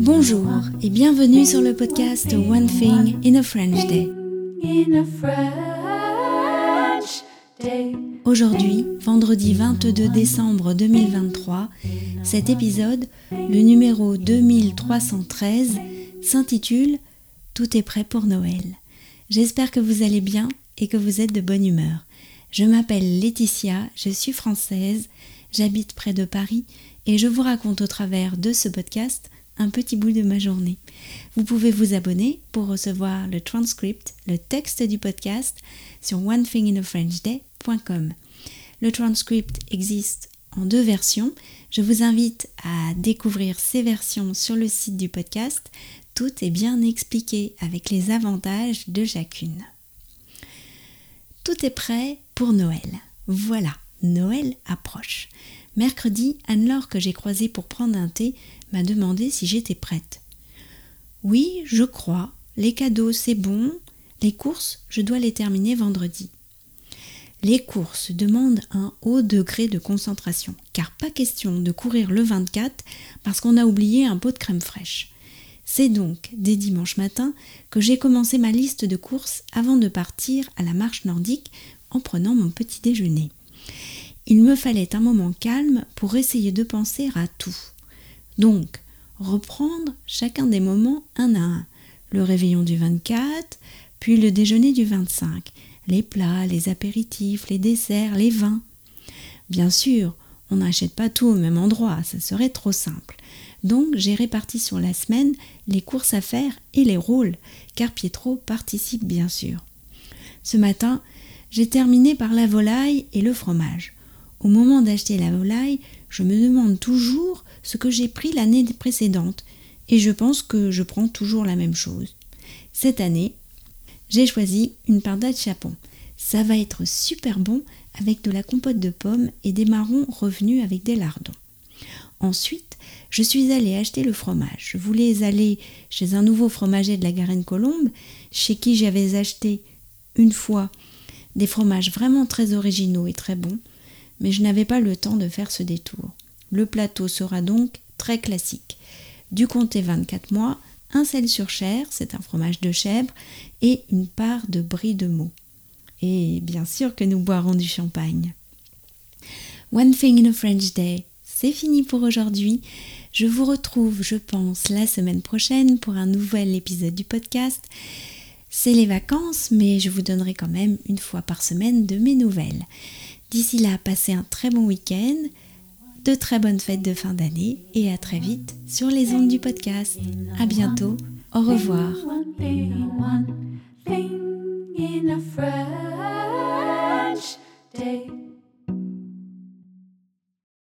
Bonjour et bienvenue sur le podcast One Thing in a French Day. Aujourd'hui, vendredi 22 décembre 2023, cet épisode, le numéro 2313, s'intitule Tout est prêt pour Noël. J'espère que vous allez bien et que vous êtes de bonne humeur. Je m'appelle Laetitia, je suis française, j'habite près de Paris et je vous raconte au travers de ce podcast un petit bout de ma journée. Vous pouvez vous abonner pour recevoir le transcript, le texte du podcast sur onethinginafrenchday.com. Le transcript existe en deux versions. Je vous invite à découvrir ces versions sur le site du podcast. Tout est bien expliqué avec les avantages de chacune. Tout est prêt pour Noël. Voilà, Noël approche. Mercredi, Anne-Laure, que j'ai croisée pour prendre un thé, m'a demandé si j'étais prête. Oui, je crois. Les cadeaux, c'est bon. Les courses, je dois les terminer vendredi. Les courses demandent un haut degré de concentration, car pas question de courir le 24 parce qu'on a oublié un pot de crème fraîche. C'est donc dès dimanche matin que j'ai commencé ma liste de courses avant de partir à la marche nordique en prenant mon petit déjeuner. Il me fallait un moment calme pour essayer de penser à tout. Donc, reprendre chacun des moments un à un. Le réveillon du 24, puis le déjeuner du 25, les plats, les apéritifs, les desserts, les vins. Bien sûr, on n'achète pas tout au même endroit, ça serait trop simple. Donc j'ai réparti sur la semaine les courses à faire et les rôles, car Pietro participe bien sûr. Ce matin, j'ai terminé par la volaille et le fromage. Au moment d'acheter la volaille, je me demande toujours ce que j'ai pris l'année précédente et je pense que je prends toujours la même chose. Cette année, j'ai choisi une pardade chapon. Ça va être super bon avec de la compote de pommes et des marrons revenus avec des lardons. Ensuite, je suis allée acheter le fromage. Je voulais aller chez un nouveau fromager de la Garenne-Colombe, chez qui j'avais acheté une fois des fromages vraiment très originaux et très bons mais je n'avais pas le temps de faire ce détour. Le plateau sera donc très classique. Du comté 24 mois, un sel sur chair, c'est un fromage de chèvre, et une part de brie de meaux. Et bien sûr que nous boirons du champagne. One thing in a French day, c'est fini pour aujourd'hui. Je vous retrouve, je pense, la semaine prochaine pour un nouvel épisode du podcast. C'est les vacances, mais je vous donnerai quand même une fois par semaine de mes nouvelles. D'ici là, passez un très bon week-end, de très bonnes fêtes de fin d'année et à très vite sur les ondes du podcast. À bientôt. Au revoir.